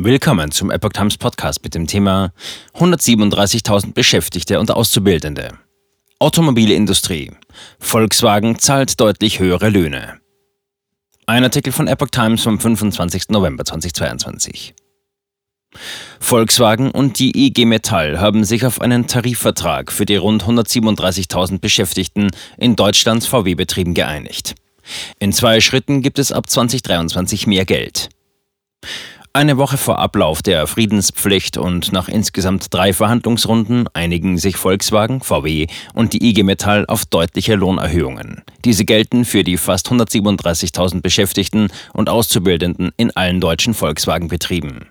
Willkommen zum Epoch Times Podcast mit dem Thema 137.000 Beschäftigte und Auszubildende. Automobilindustrie. Volkswagen zahlt deutlich höhere Löhne. Ein Artikel von Epoch Times vom 25. November 2022. Volkswagen und die IG Metall haben sich auf einen Tarifvertrag für die rund 137.000 Beschäftigten in Deutschlands VW-Betrieben geeinigt. In zwei Schritten gibt es ab 2023 mehr Geld. Eine Woche vor Ablauf der Friedenspflicht und nach insgesamt drei Verhandlungsrunden einigen sich Volkswagen, VW und die IG Metall auf deutliche Lohnerhöhungen. Diese gelten für die fast 137.000 Beschäftigten und Auszubildenden in allen deutschen Volkswagen-Betrieben.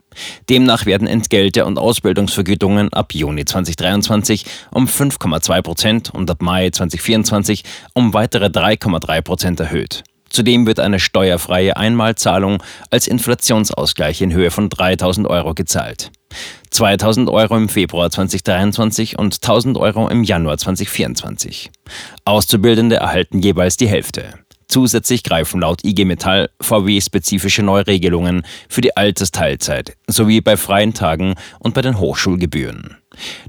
Demnach werden Entgelte und Ausbildungsvergütungen ab Juni 2023 um 5,2 Prozent und ab Mai 2024 um weitere 3,3 Prozent erhöht. Zudem wird eine steuerfreie Einmalzahlung als Inflationsausgleich in Höhe von 3000 Euro gezahlt. 2000 Euro im Februar 2023 und 1000 Euro im Januar 2024. Auszubildende erhalten jeweils die Hälfte. Zusätzlich greifen laut IG Metall VW-spezifische Neuregelungen für die Altersteilzeit sowie bei freien Tagen und bei den Hochschulgebühren.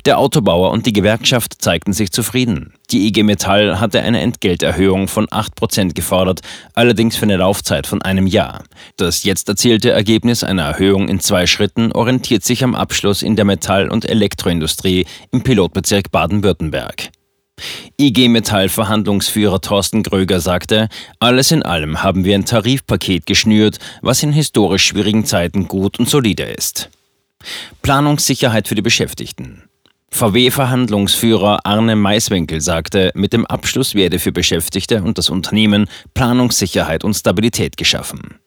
Der Autobauer und die Gewerkschaft zeigten sich zufrieden. Die IG Metall hatte eine Entgelterhöhung von 8% gefordert, allerdings für eine Laufzeit von einem Jahr. Das jetzt erzielte Ergebnis einer Erhöhung in zwei Schritten orientiert sich am Abschluss in der Metall- und Elektroindustrie im Pilotbezirk Baden-Württemberg. IG Metall Verhandlungsführer Thorsten Gröger sagte, alles in allem haben wir ein Tarifpaket geschnürt, was in historisch schwierigen Zeiten gut und solide ist. Planungssicherheit für die Beschäftigten. VW-Verhandlungsführer Arne Maiswinkel sagte, mit dem Abschluss werde für Beschäftigte und das Unternehmen Planungssicherheit und Stabilität geschaffen.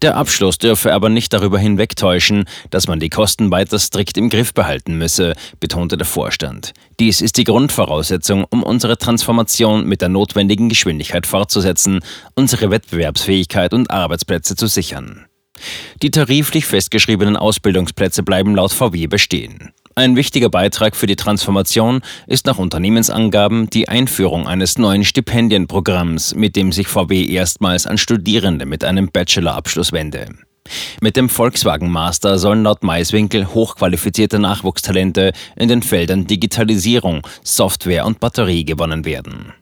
Der Abschluss dürfe aber nicht darüber hinwegtäuschen, dass man die Kosten weiter strikt im Griff behalten müsse, betonte der Vorstand. Dies ist die Grundvoraussetzung, um unsere Transformation mit der notwendigen Geschwindigkeit fortzusetzen, unsere Wettbewerbsfähigkeit und Arbeitsplätze zu sichern. Die tariflich festgeschriebenen Ausbildungsplätze bleiben laut VW bestehen. Ein wichtiger Beitrag für die Transformation ist nach Unternehmensangaben die Einführung eines neuen Stipendienprogramms, mit dem sich VW erstmals an Studierende mit einem Bachelorabschluss wende. Mit dem Volkswagen Master sollen laut Maiswinkel hochqualifizierte Nachwuchstalente in den Feldern Digitalisierung, Software und Batterie gewonnen werden.